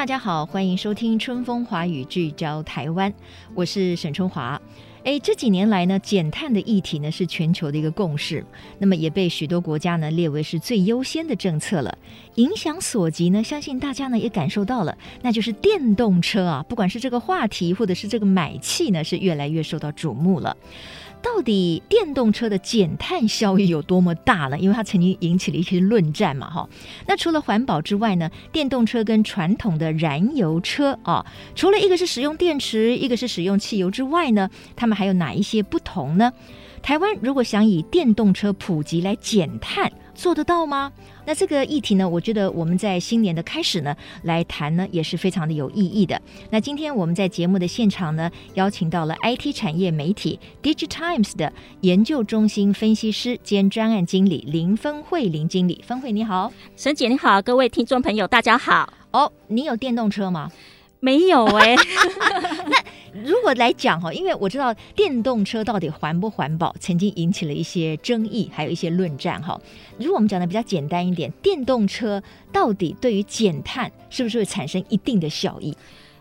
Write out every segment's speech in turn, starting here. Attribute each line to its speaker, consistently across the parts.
Speaker 1: 大家好，欢迎收听《春风华语》，聚焦台湾，我是沈春华。哎，这几年来呢，减碳的议题呢是全球的一个共识，那么也被许多国家呢列为是最优先的政策了。影响所及呢，相信大家呢也感受到了，那就是电动车啊，不管是这个话题或者是这个买气呢，是越来越受到瞩目了。到底电动车的减碳效益有多么大呢？因为它曾经引起了一些论战嘛，哈。那除了环保之外呢，电动车跟传统的燃油车啊，除了一个是使用电池，一个是使用汽油之外呢，它们还有哪一些不同呢？台湾如果想以电动车普及来减碳，做得到吗？那这个议题呢，我觉得我们在新年的开始呢来谈呢，也是非常的有意义的。那今天我们在节目的现场呢，邀请到了 IT 产业媒体 DIGITIMES 的研究中心分析师兼专案经理林芬慧林经理，芬慧你好，
Speaker 2: 沈姐你好，各位听众朋友大家好。
Speaker 1: 哦，你有电动车吗？
Speaker 2: 没有哎、欸。
Speaker 1: 那如果来讲哈，因为我知道电动车到底环不环保，曾经引起了一些争议，还有一些论战哈。如果我们讲的比较简单一点，电动车到底对于减碳是不是会产生一定的效益？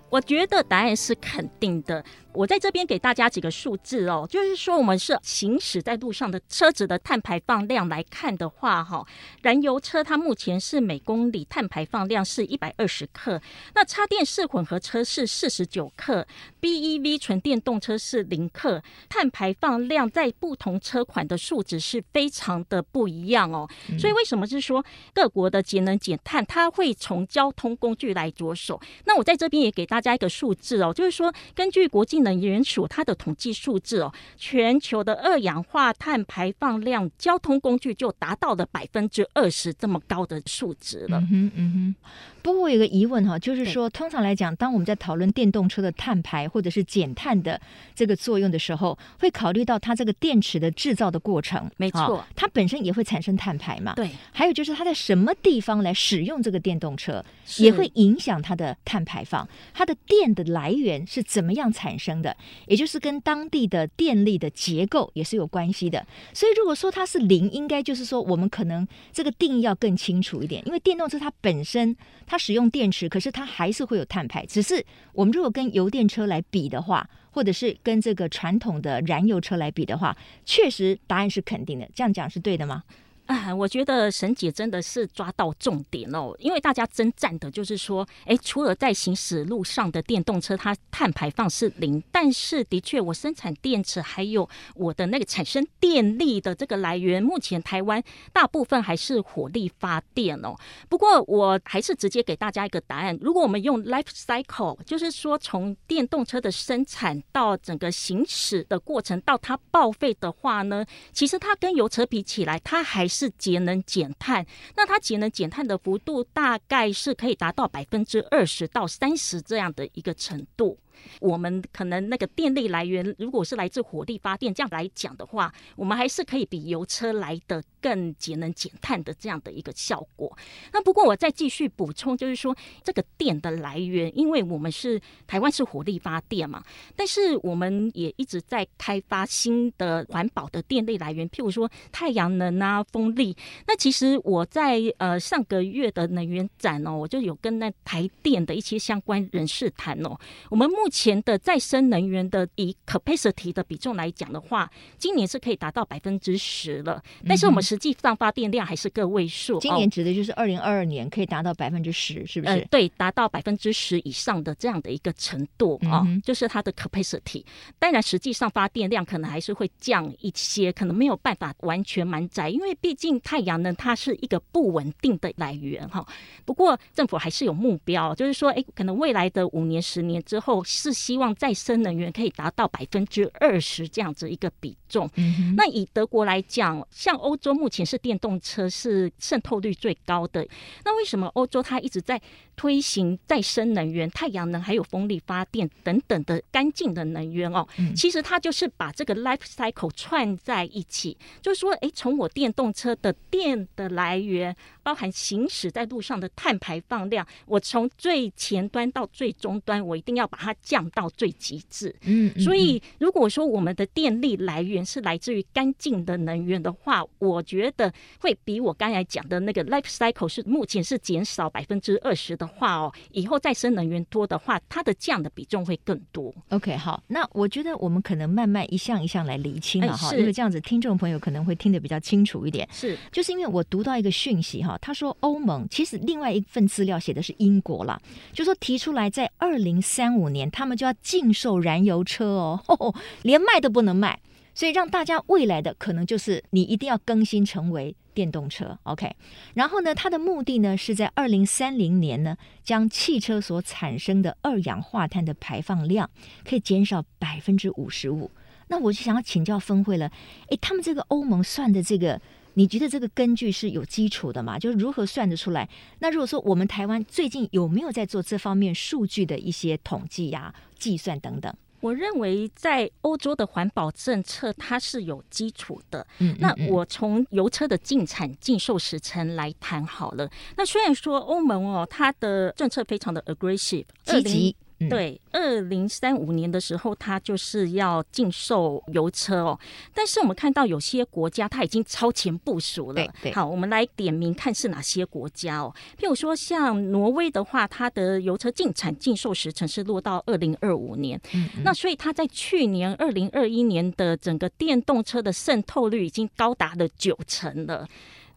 Speaker 2: 我觉得答案是肯定的。我在这边给大家几个数字哦，就是说我们是行驶在路上的车子的碳排放量来看的话，哈，燃油车它目前是每公里碳排放量是一百二十克，那插电式混合车是四十九克，BEV 纯电动车是零克，碳排放量在不同车款的数值是非常的不一样哦。所以为什么是说各国的节能减碳，它会从交通工具来着手？那我在这边也给大家一个数字哦，就是说根据国际。能源署它的统计数字哦，全球的二氧化碳排放量，交通工具就达到了百分之二十这么高的数值了。
Speaker 1: 嗯哼，嗯哼。不过我有个疑问哈，就是说，通常来讲，当我们在讨论电动车的碳排或者是减碳的这个作用的时候，会考虑到它这个电池的制造的过程。
Speaker 2: 没错，
Speaker 1: 它本身也会产生碳排嘛。
Speaker 2: 对。
Speaker 1: 还有就是它在什么地方来使用这个电动车，也会影响它的碳排放。它的电的来源是怎么样产生？的，也就是跟当地的电力的结构也是有关系的。所以如果说它是零，应该就是说我们可能这个定义要更清楚一点。因为电动车它本身它使用电池，可是它还是会有碳排。只是我们如果跟油电车来比的话，或者是跟这个传统的燃油车来比的话，确实答案是肯定的。这样讲是对的吗？
Speaker 2: 啊，我觉得沈姐真的是抓到重点哦，因为大家争战的就是说，哎，除了在行驶路上的电动车，它碳排放是零，但是的确，我生产电池还有我的那个产生电力的这个来源，目前台湾大部分还是火力发电哦。不过，我还是直接给大家一个答案，如果我们用 life cycle，就是说从电动车的生产到整个行驶的过程到它报废的话呢，其实它跟油车比起来，它还是。是节能减碳，那它节能减碳的幅度大概是可以达到百分之二十到三十这样的一个程度。我们可能那个电力来源，如果是来自火力发电，这样来讲的话，我们还是可以比油车来的更节能减碳的这样的一个效果。那不过我再继续补充，就是说这个电的来源，因为我们是台湾是火力发电嘛，但是我们也一直在开发新的环保的电力来源，譬如说太阳能啊、风力。那其实我在呃上个月的能源展哦，我就有跟那台电的一些相关人士谈哦，我们目前的再生能源的以 capacity 的比重来讲的话，今年是可以达到百分之十了。但是我们实际上发电量还是个位数。
Speaker 1: 嗯、今年指的就是二零二二年可以达到百分之十，是不是？呃、
Speaker 2: 对，达到百分之十以上的这样的一个程度啊、嗯哦，就是它的 capacity。当然，实际上发电量可能还是会降一些，可能没有办法完全满载，因为毕竟太阳能它是一个不稳定的来源哈。不过政府还是有目标，就是说，哎，可能未来的五年、十年之后。是希望再生能源可以达到百分之二十这样子一个比重。嗯、那以德国来讲，像欧洲目前是电动车是渗透率最高的。那为什么欧洲它一直在推行再生能源、太阳能还有风力发电等等的干净的能源哦？嗯、其实它就是把这个 life cycle 串在一起，就是说，诶，从我电动车的电的来源，包含行驶在路上的碳排放量，我从最前端到最终端，我一定要把它降到最极致。嗯，所以如果说我们的电力来源是来自于干净的能源的话，我觉得会比我刚才讲的那个 life cycle 是目前是减少百分之二十的话哦，以后再生能源多的话，它的降的比重会更多。
Speaker 1: OK，好，那我觉得我们可能慢慢一项一项来厘清了哈，因为这样子听众朋友可能会听得比较清楚一点。是，就是因为我读到一个讯息哈，他说欧盟其实另外一份资料写的是英国啦，就说提出来在二零三五年他们就要禁售燃油车哦，连卖都不能卖，所以让大家未来的可能就是你一定要更新成为电动车。OK，然后呢，它的目的呢是在二零三零年呢将汽车所产生的二氧化碳的排放量可以减少百分之五十五。那我就想要请教分会了，诶，他们这个欧盟算的这个。你觉得这个根据是有基础的吗？就是如何算得出来？那如果说我们台湾最近有没有在做这方面数据的一些统计呀、啊、计算等等？
Speaker 2: 我认为在欧洲的环保政策它是有基础的。嗯，嗯，嗯，那我从油车的进产禁售时程来谈好了。那虽然说欧盟哦，它的政策非常的 aggressive 积极。对，二零三五年的时候，它就是要禁售油车哦。但是我们看到有些国家，它已经超前部署了。好，我们来点名看是哪些国家哦。譬如说，像挪威的话，它的油车禁产禁售时程是落到二零二五年。嗯嗯。那所以它在去年二零二一年的整个电动车的渗透率已经高达了九成了。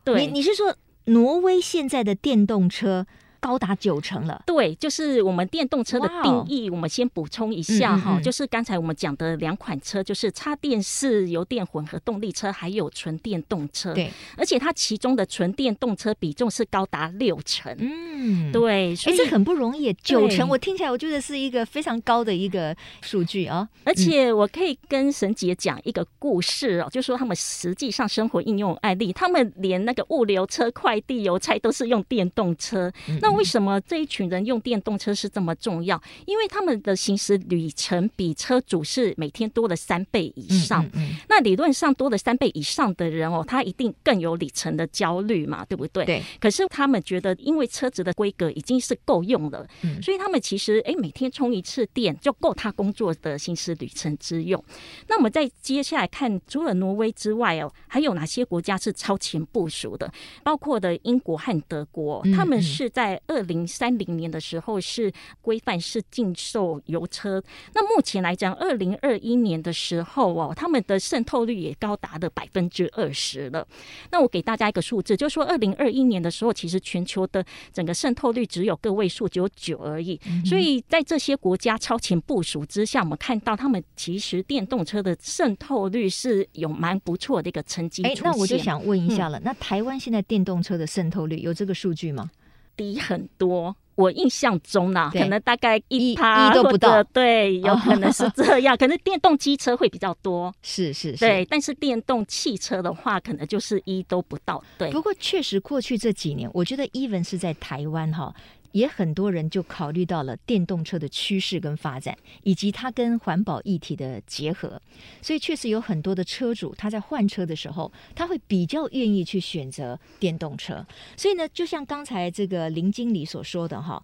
Speaker 2: 对，
Speaker 1: 你你是说挪威现在的电动车？高达九成了，
Speaker 2: 对，就是我们电动车的定义。我们先补充一下哈，嗯嗯嗯，就是刚才我们讲的两款车，就是插电式油电混合动力车，还有纯电动车。对，而且它其中的纯电动车比重是高达六成。嗯，对，所以
Speaker 1: 这很不容易，九成，我听起来我觉得是一个非常高的一个数据啊。
Speaker 2: 而且我可以跟沈姐讲一个故事哦，就说他们实际上生活应用案例，他们连那个物流车、快递、邮差都是用电动车。那为什么这一群人用电动车是这么重要？因为他们的行驶里程比车主是每天多了三倍以上。嗯嗯嗯，那理论上多了三倍以上的人哦，他一定更有里程的焦虑嘛，对不对？对。可是他们觉得，因为车子的规格已经是够用了，嗯、所以他们其实哎，每天充一次电就够他工作的行驶旅程之用。那我们再接下来看，除了挪威之外哦，还有哪些国家是超前部署的？包括的英国和德国，他们是在二零三零年的时候是规范是禁售油车，那目前来讲，二零二一年的时候哦，他们的渗透率也高达了百分之二十了。那我给大家一个数字，就是说二零二一年的时候，其实全球的整个渗透率只有个位数，只有九而已。所以在这些国家超前部署之下，我们看到他们其实电动车的渗透率是有蛮不错的一个成绩。哎，
Speaker 1: 那我就想问一下了，嗯、那台湾现在电动车的渗透率有这个数据吗？
Speaker 2: 低很多，我印象中呢，
Speaker 1: 对
Speaker 2: 可能大概一趴都不到，对，有可能是这样。可能电动机车会比较多，
Speaker 1: 是是是，
Speaker 2: 对。但是电动汽车的话，可能就是一都不到。对，
Speaker 1: 不过确实过去这几年，我觉得 even 是在台湾哈。也很多人就考虑到了电动车的趋势跟发展，以及它跟环保议题的结合，所以确实有很多的车主他在换车的时候，他会比较愿意去选择电动车。所以呢，就像刚才这个林经理所说的哈，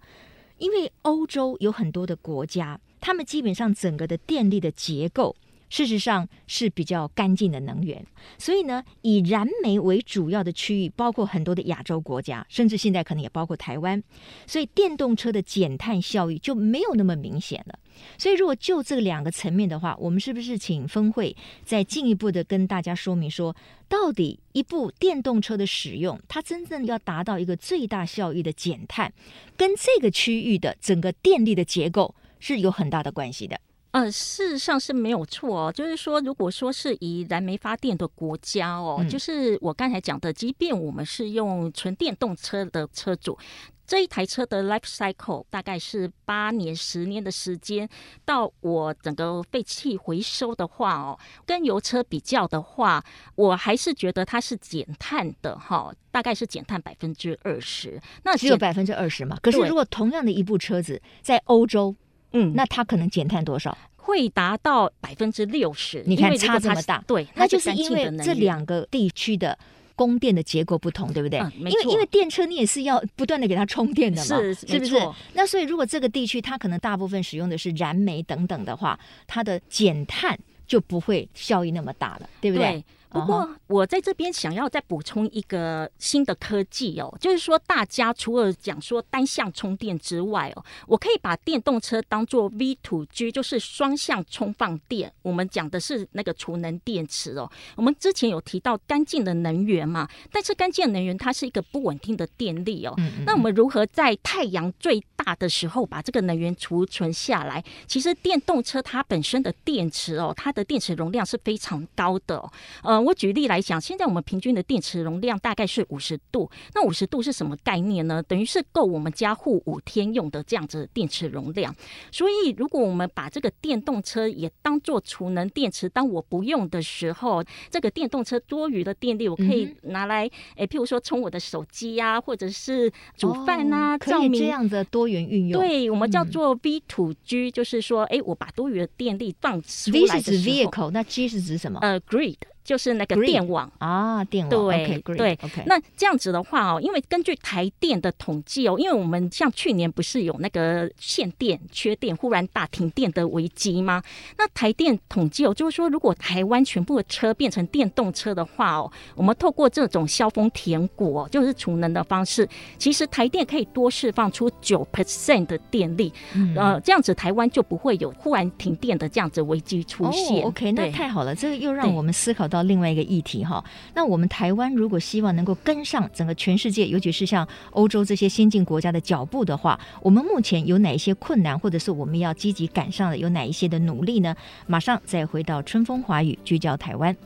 Speaker 1: 因为欧洲有很多的国家，他们基本上整个的电力的结构。事实上是比较干净的能源，所以呢，以燃煤为主要的区域，包括很多的亚洲国家，甚至现在可能也包括台湾，所以电动车的减碳效益就没有那么明显了。所以，如果就这两个层面的话，我们是不是请分会再进一步的跟大家说明说，到底一部电动车的使用，它真正要达到一个最大效益的减碳，跟这个区域的整个电力的结构是有很大的关系的。
Speaker 2: 呃，事实上是没有错哦。就是说，如果说是以燃煤发电的国家哦，嗯、就是我刚才讲的，即便我们是用纯电动车的车主。这一台车的 life cycle 大概是八年、十年的时间，到我整个废气回收的话哦，跟油车比较的话，我还是觉得它是减碳的哈，大概是减碳百分之二十。那
Speaker 1: 只有百分之二十嘛？可是如果同样的一部车子在欧洲，嗯，那它可能减碳多少？
Speaker 2: 会达到百分之六十。
Speaker 1: 你看差这么大，
Speaker 2: 对，
Speaker 1: 那就是因为这两个地区的。供电的结构不同，对不对？
Speaker 2: 嗯、
Speaker 1: 因为因为电车你也是要不断的给它充电的嘛，
Speaker 2: 是
Speaker 1: 是不是？那所以如果这个地区它可能大部分使用的是燃煤等等的话，它的减碳就不会效益那么大了，对不对？对
Speaker 2: 不过，我在这边想要再补充一个新的科技哦，就是说，大家除了讲说单向充电之外哦，我可以把电动车当做 V to G，就是双向充放电。我们讲的是那个储能电池哦。我们之前有提到干净的能源嘛，但是干净的能源它是一个不稳定的电力哦。那我们如何在太阳最大的时候把这个能源储存下来？其实电动车它本身的电池哦，它的电池容量是非常高的哦。呃我举例来讲，现在我们平均的电池容量大概是五十度。那五十度是什么概念呢？等于是够我们家户五天用的这样子的电池容量。所以，如果我们把这个电动车也当做储能电池，当我不用的时候，这个电动车多余的电力，我可以拿来，诶、嗯，譬如说充我的手机呀、啊，或者是煮饭啊，
Speaker 1: 哦、可以这样的多元运用。
Speaker 2: 对，我们叫做 V to G，就是说，诶，我把多余的电力放出来
Speaker 1: V 是指 vehicle，那 G 是指什么？
Speaker 2: 呃，grid。就是那个电网
Speaker 1: 啊，电
Speaker 2: 网对、对。Okay. 那这样子的话哦，因为根据台电的统计哦，因为我们像去年不是有那个限电、缺电、忽然大停电的危机吗？那台电统计哦，就是说如果台湾全部的车变成电动车的话哦，我们透过这种消峰填谷哦，就是储能的方式，其实台电可以多释放出九 percent 的电力，嗯、呃，这样子台湾就不会有忽然停电的这样子危机出现。
Speaker 1: Oh, OK，那太好了，这个又让我们思考到。另外一个议题哈，那我们台湾如果希望能够跟上整个全世界，尤其是像欧洲这些先进国家的脚步的话，我们目前有哪一些困难，或者是我们要积极赶上的有哪一些的努力呢？马上再回到春风华语，聚焦台湾。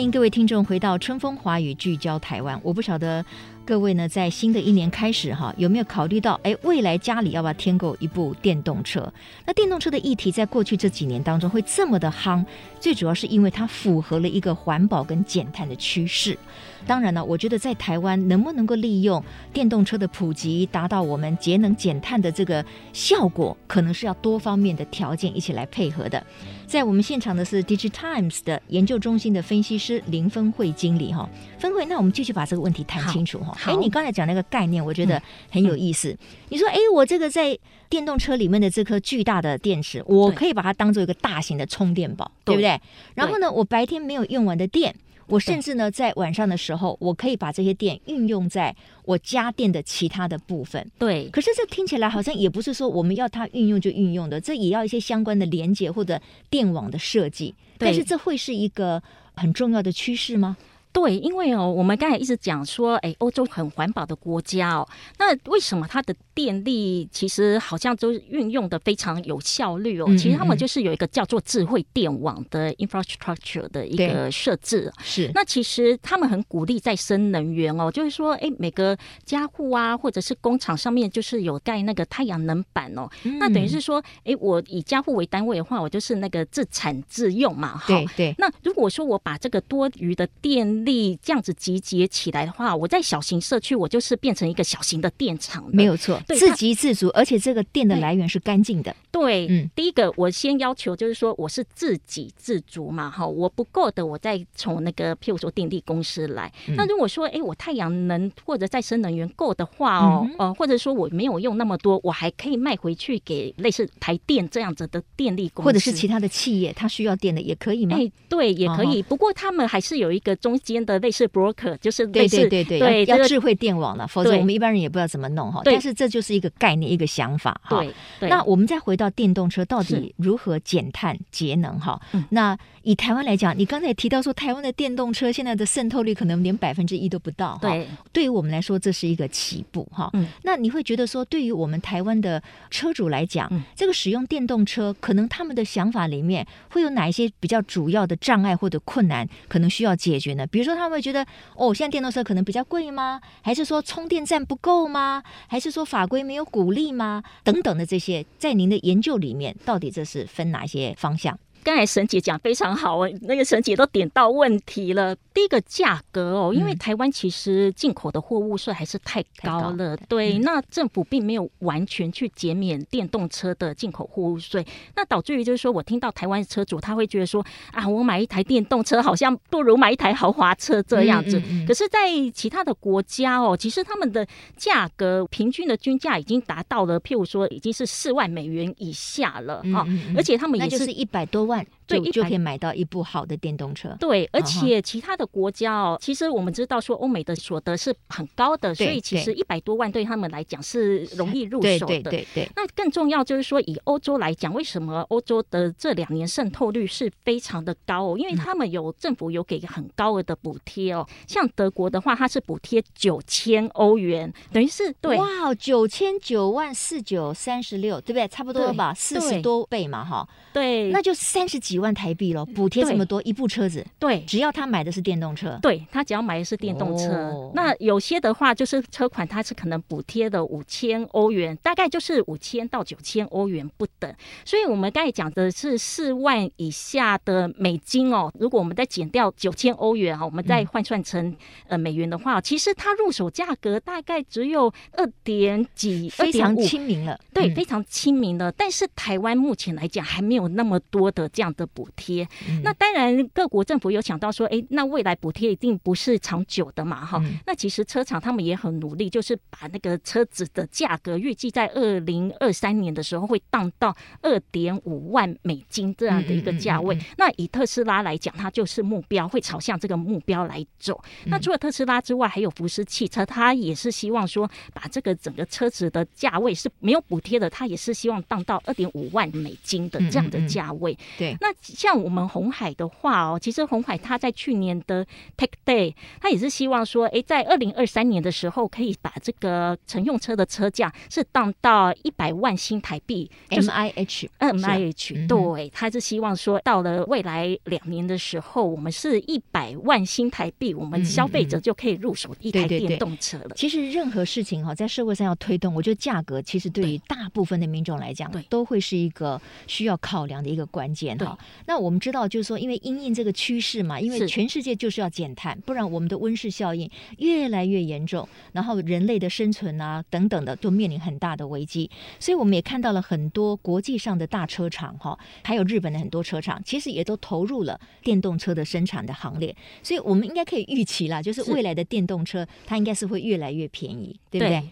Speaker 1: 欢迎各位听众回到春风华语，聚焦台湾。我不晓得各位呢，在新的一年开始哈，有没有考虑到，哎，未来家里要不要添购一部电动车？那电动车的议题在过去这几年当中会这么的夯，最主要是因为它符合了一个环保跟减碳的趋势。当然了，我觉得在台湾能不能够利用电动车的普及，达到我们节能减碳的这个效果，可能是要多方面的条件一起来配合的。在我们现场的是 DigiTimes 的研究中心的分析师林峰会经理哈，峰会，那我们继续把这个问题谈清楚哈。哎，你刚才讲那个概念，我觉得很有意思。你说，哎，我这个在电动车里面的这颗巨大的电池，我可以把它当做一个大型的充电宝，对，对不对？然后呢，我白天没有用完的电。我甚至呢，在晚上的时候，我可以把这些电运用在我家电的其他的部分。
Speaker 2: 对，
Speaker 1: 可是这听起来好像也不是说我们要它运用就运用的，这也要一些相关的连接或者电网的设计。但是这会是一个很重要的趋势吗？
Speaker 2: 对，因为哦，我们刚才一直讲说，哎，欧洲很环保的国家哦，那为什么它的电力其实好像都运用的非常有效率哦？嗯嗯嗯，其实他们就是有一个叫做智慧电网的 infrastructure 的一个设置。是，那其实他们很鼓励再生能源哦，就是说，哎，每个家户啊，或者是工厂上面就是有盖那个太阳能板哦。嗯、那等于是说，哎，我以家户为单位的话，我就是那个自产自用嘛。哈，对对。那如果说我把这个多余的电力这样子集结起来的话，我在小型社区，我就是变成一个小型的电厂，
Speaker 1: 没有错，自给自足，而且这个电的来源是干净的。
Speaker 2: 对，嗯，第一个我先要求就是说，我是自给自足嘛，哈，我不够的，我再从那个譬如说电力公司来。嗯、那如果说，哎，我太阳能或者再生能源够的话哦，呃、嗯，或者说我没有用那么多，我还可以卖回去给类似台电这样子的电力公司，
Speaker 1: 或者是其他的企业，它需要电的也可以吗？哎，
Speaker 2: 对，也可以。哦、不过他们还是有一个中间的类似 broker，就是类似
Speaker 1: 对对对对，对要智慧电网了，否则我们一般人也不知道怎么弄哈。但是这就是一个概念，一个想法哈。
Speaker 2: 对，
Speaker 1: 那我们再回到电动车，到底如何减碳节能哈？那以台湾来讲，你刚才也提到说，台湾的电动车现在的渗透率可能连百分之一都不到。
Speaker 2: 对，
Speaker 1: 对于我们来说，这是一个起步哈。嗯，那你会觉得说，对于我们台湾的车主来讲，嗯，这个使用电动车，可能他们的想法里面会有哪一些比较主要的障碍或者困难，可能需要解决呢？比如说，他们会觉得，哦，现在电动车可能比较贵吗？还是说充电站不够吗？还是说法法规没有鼓励吗？等等的这些，在您的研究里面，到底这是分哪些方向？
Speaker 2: 刚才沈姐讲非常好哦，那个沈姐都点到问题了。第一个价格哦，因为台湾其实进口的货物税还是太高了，高对，嗯、那政府并没有完全去减免电动车的进口货物税，那导致于就是说我听到台湾车主他会觉得说啊，我买一台电动车好像不如买一台豪华车这样子。嗯嗯嗯、可是，在其他的国家哦，其实他们的价格平均的均价已经达到了，譬如说已经是四万美元以下了啊，而且他们也是
Speaker 1: 一百多。万就对，就可以买到一部好的电动车。
Speaker 2: 对，而且其他的国家哦，其实我们知道说欧美的所得是很高的，所以其实一百多万对他们来讲是容易入手的。对对对。那更重要就是说，以欧洲来讲，为什么欧洲的这两年渗透率是非常的高哦？因为他们有政府有给很高额的补贴哦。像德国的话，它是补贴九千欧元，等于是对
Speaker 1: 哇，九千九万四九三十六，对不对？差不多吧，四十多倍嘛，哈。
Speaker 2: 对，
Speaker 1: 那就三十几万台币了，补贴这么多，一部车子，
Speaker 2: 对，
Speaker 1: 只要他买的是电动车，
Speaker 2: 对，他只要买的是电动车，那有些的话就是车款，它是可能补贴的五千欧元，大概就是五千到九千欧元不等。所以我们刚才讲的是四万以下的美金哦，如果我们再减掉九千欧元啊，我们再换算成呃美元的话，其实它入手价格大概只有二点几，
Speaker 1: 非常亲民了，
Speaker 2: 对，非常亲民了。但是台湾目前来讲还没。有那么多的这样的补贴，嗯、那当然各国政府有想到说，哎，那未来补贴一定不是长久的嘛，哈、嗯。那其实车厂他们也很努力，就是把那个车子的价格预计在二零二三年的时候会降到二点五万美金这样的一个价位。那以特斯拉来讲，它就是目标会朝向这个目标来走。嗯、那除了特斯拉之外，还有福斯汽车，它也是希望说把这个整个车子的价位是没有补贴的，它也是希望降到二点五万美金的这样。的价位，
Speaker 1: 对，
Speaker 2: 那像我们红海的话哦，其实红海它在去年的 Tech Day，它也是希望说，哎，在二零二三年的时候，可以把这个乘用车的车价是降到一百万新台币
Speaker 1: ，M I H，M
Speaker 2: I H，对，它是希望说，到了未来两年的时候，我们是一百万新台币，我们消费者就可以入手一台电动车了。
Speaker 1: 其实任何事情哈，在社会上要推动，我觉得价格其实对于大部分的民众来讲，对，都会是一个需要。考量的一个关键哈，那我们知道就是说，因为因应这个趋势嘛，因为全世界就是要减碳，不然我们的温室效应越来越严重，然后人类的生存啊等等的都面临很大的危机。所以我们也看到了很多国际上的大车厂哈，还有日本的很多车厂，其实也都投入了电动车的生产的行列。所以我们应该可以预期啦，就是未来的电动车它应该是会越来越便宜，对不对？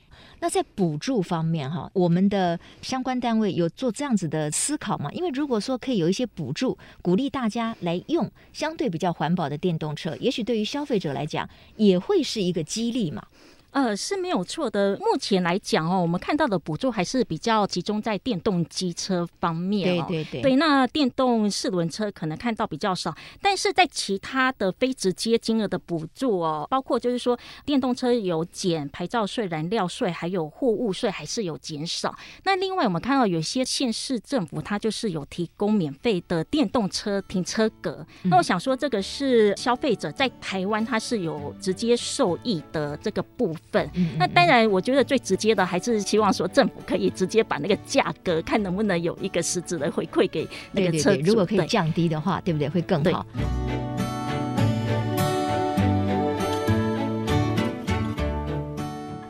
Speaker 1: 那在补助方面，哈，我们的相关单位有做这样子的思考吗？因为如果说可以有一些补助，鼓励大家来用相对比较环保的电动车，也许对于消费者来讲也会是一个激励嘛。
Speaker 2: 呃，是没有错的。目前来讲哦，我们看到的补助还是比较集中在电动机车方面哦。
Speaker 1: 对对对。
Speaker 2: 对，那电动四轮车可能看到比较少，但是在其他的非直接金额的补助哦，包括就是说电动车有减牌照税、燃料税，还有货物税还是有减少。那另外我们看到有些县市政府它就是有提供免费的电动车停车格。嗯、那我想说，这个是消费者在台湾它是有直接受益的这个部分。份，那当然，我觉得最直接的还是希望说政府可以直接把那个价格看能不能有一个实质的回馈给那个车主，
Speaker 1: 如果可以降低的话，对不对？会更好。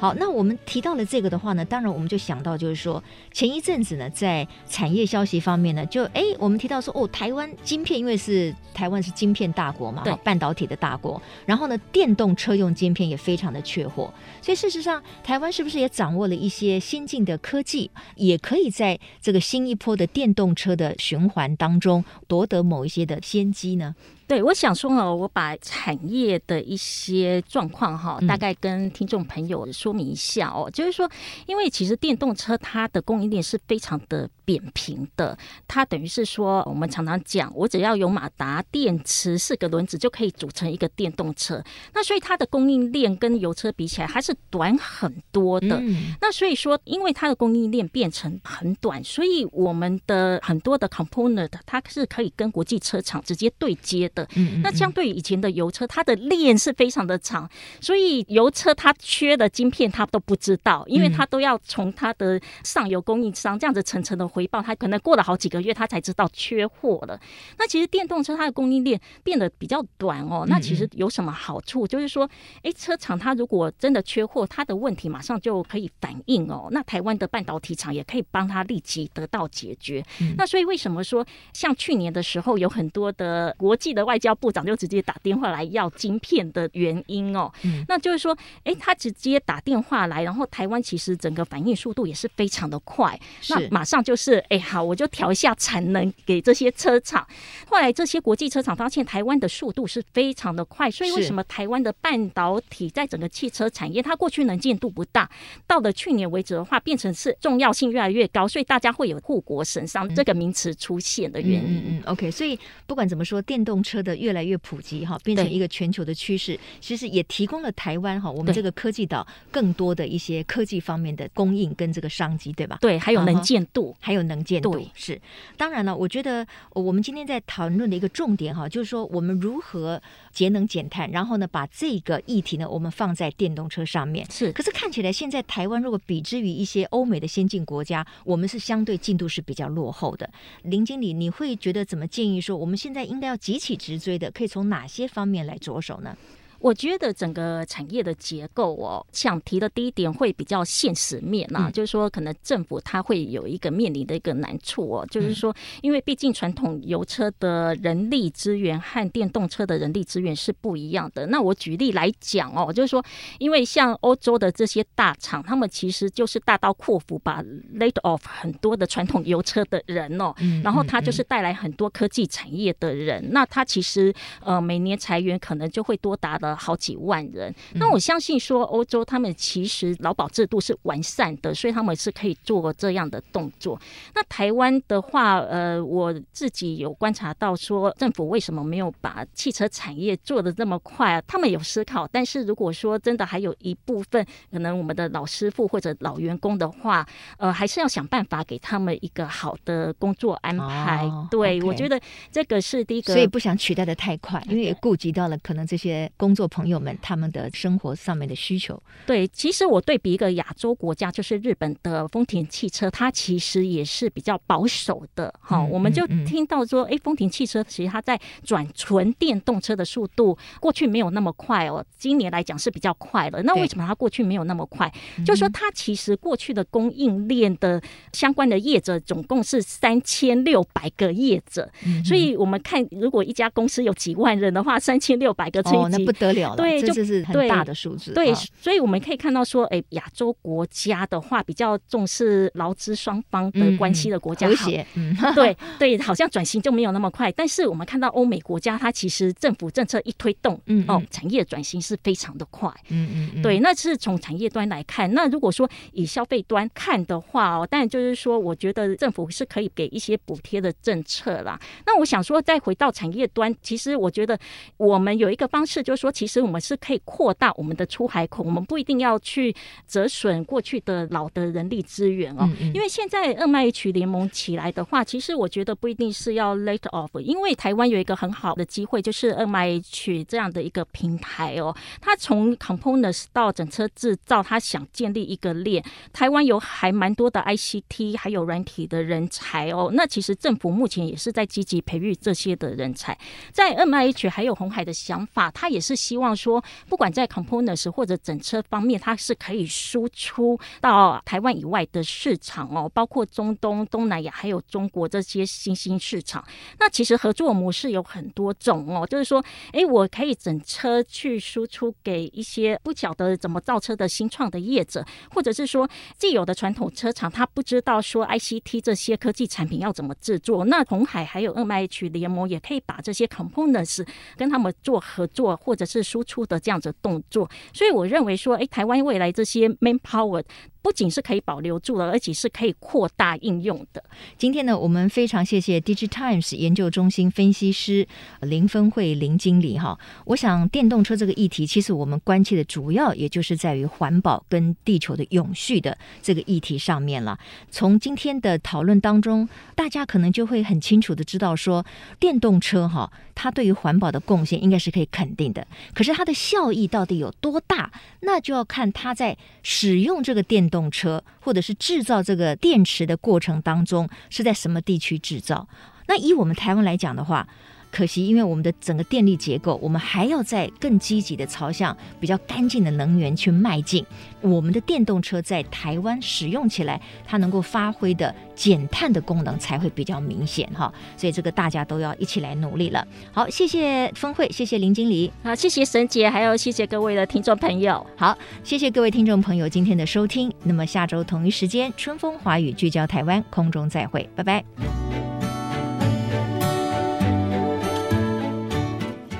Speaker 1: 好，那我们提到了这个的话呢，当然我们就想到就是说，前一阵子呢，在产业消息方面呢，就哎，我们提到说，哦，台湾晶片，因为是台湾是晶片大国嘛，对，半导体的大国，然后呢，电动车用晶片也非常的缺货，所以事实上，台湾是不是也掌握了一些先进的科技，也可以在这个新一波的电动车的循环当中夺得某一些的先机呢？
Speaker 2: 对，我想说哦，我把产业的一些状况哈，大概跟听众朋友说明一下哦。嗯、就是说，因为其实电动车它的供应链是非常的扁平的，它等于是说，我们常常讲，我只要有马达、电池、四个轮子就可以组成一个电动车。那所以它的供应链跟油车比起来，还是短很多的。嗯、那所以说，因为它的供应链变成很短，所以我们的很多的 component 它是可以跟国际车厂直接对接的。嗯嗯嗯，那相对于以前的油车，它的链是非常的长，所以油车它缺的晶片它都不知道，因为它都要从它的上游供应商这样子层层的回报，它可能过了好几个月，它才知道缺货了。那其实电动车它的供应链变得比较短哦，那其实有什么好处？就是说，哎，车厂它如果真的缺货，它的问题马上就可以反映哦。那台湾的半导体厂也可以帮它立即得到解决。那所以为什么说像去年的时候有很多的国际的外交部长就直接打电话来要晶片的原因哦，那就是说，哎，他直接打电话来，然后台湾其实整个反应速度也是非常的快，那马上就是，哎，好，我就调一下产能给这些车厂。后来这些国际车厂发现台湾的速度是非常的快，所以为什么台湾的半导体在整个汽车产业，它过去能见度不大，到了去年为止的话，变成是重要性越来越高，所以大家会有护国神山这个名词出现的原因。
Speaker 1: 嗯嗯，OK，所以不管怎么说，电动车的越来越普及哈，变成一个全球的趋势，其实也提供了台湾哈，我们这个科技岛更多的一些科技方面的供应跟这个商机，对吧？
Speaker 2: 对，还有能见度，
Speaker 1: 还有能见度是。当然了，我觉得我们今天在讨论的一个重点哈，就是说我们如何节能减碳，然后呢，把这个议题呢，我们放在电动车上面。
Speaker 2: 是，
Speaker 1: 可是看起来现在台湾如果比之于一些欧美的先进国家，我们是相对进度是比较落后的。林经理，你会觉得怎么建议说，我们现在应该要急起直追的，可以从哪些方面来着手呢？
Speaker 2: 我觉得整个产业的结构哦，想提的第一点会比较现实面啊，嗯、就是说可能政府它会有一个面临的一个难处哦，嗯、就是说因为毕竟传统油车的人力资源和电动车的人力资源是不一样的。那我举例来讲哦，就是说因为像欧洲的这些大厂，他们其实就是大刀阔斧把 laid off 很多的传统油车的人哦，嗯、然后他就是带来很多科技产业的人，嗯、那他其实呃每年裁员可能就会多达的。好几万人，那我相信说欧洲他们其实劳保制度是完善的，所以他们是可以做这样的动作。那台湾的话，呃，我自己有观察到说，政府为什么没有把汽车产业做的这么快啊？他们有思考，但是如果说真的还有一部分可能我们的老师傅或者老员工的话，呃，还是要想办法给他们一个好的工作安排。哦、对我觉得这个是第一个，
Speaker 1: 所以不想取代的太快，因为也顾及到了可能这些工。做朋友们，他们的生活上面的需求。
Speaker 2: 对，其实我对比一个亚洲国家，就是日本的丰田汽车，它其实也是比较保守的。哈、嗯，我们就听到说，哎、嗯，丰田汽车其实它在转纯电动车的速度，过去没有那么快哦。今年来讲是比较快了。那为什么它过去没有那么快？就是说它其实过去的供应链的相关的业者总共是三千六百个业者，嗯、所以我们看，如果一家公司有几万人的话，三千六百个车，
Speaker 1: 哦，那不得。了了对，这就是很大的数字。
Speaker 2: 对，对，所以我们可以看到说，哎，亚洲国家的话比较重视劳资双方的关系的国家，嗯，对对，好像转型就没有那么快。但是我们看到欧美国家，它其实政府政策一推动，嗯，哦，产业转型是非常的快，嗯嗯，嗯对。那是从产业端来看。那如果说以消费端看的话哦，但就是说，我觉得政府是可以给一些补贴的政策啦。那我想说，再回到产业端，其实我觉得我们有一个方式，就是说。其实我们是可以扩大我们的出海口，我们不一定要去折损过去的老的人力资源哦。因为现在二麦 H 联盟起来的话，其实我觉得不一定是要 laid off，因为台湾有一个很好的机会，就是二麦 H 这样的一个平台哦。它从 components 到整车制造，它想建立一个链。台湾有还蛮多的 ICT 还有软体的人才哦。那其实政府目前也是在积极培育这些的人才。在 M I H 还有红海的想法，它也是。希望说，不管在 components 或者整车方面，它是可以输出到台湾以外的市场哦，包括中东、东南亚还有中国这些新兴市场。那其实合作模式有很多种哦，就是说，哎，我可以整车去输出给一些不晓得怎么造车的新创的业者，或者是说既有的传统车厂，他不知道说 ICT 这些科技产品要怎么制作，那红海还有 NIH 联盟也可以把这些 components 跟他们做合作，或者是输出的这样子动作。所以我认为说，哎，台湾未来这些 manpower。不仅是可以保留住了，而且是可以扩大应用的。
Speaker 1: 今天呢，我们非常谢谢 DIGITIMES 研究中心分析师林芬慧林经理哈。我想电动车这个议题，其实我们关切的主要也就是在于环保跟地球的永续的这个议题上面了。从今天的讨论当中，大家可能就会很清楚的知道说，电动车哈，它对于环保的贡献应该是可以肯定的。可是它的效益到底有多大，那就要看它在使用这个电。动动车或者是制造这个电池的过程当中是在什么地区制造？那以我们台湾来讲的话。可惜，因为我们的整个电力结构，我们还要在更积极的朝向比较干净的能源去迈进。我们的电动车在台湾使用起来，它能够发挥的减碳的功能才会比较明显哈。所以这个大家都要一起来努力了。好，谢谢峰会，谢谢林经理，
Speaker 2: 好，谢谢沈姐，还有谢谢各位的听众朋友。
Speaker 1: 好，谢谢各位听众朋友今天的收听。那么下周同一时间，春风华语聚焦台湾，空中再会，拜拜。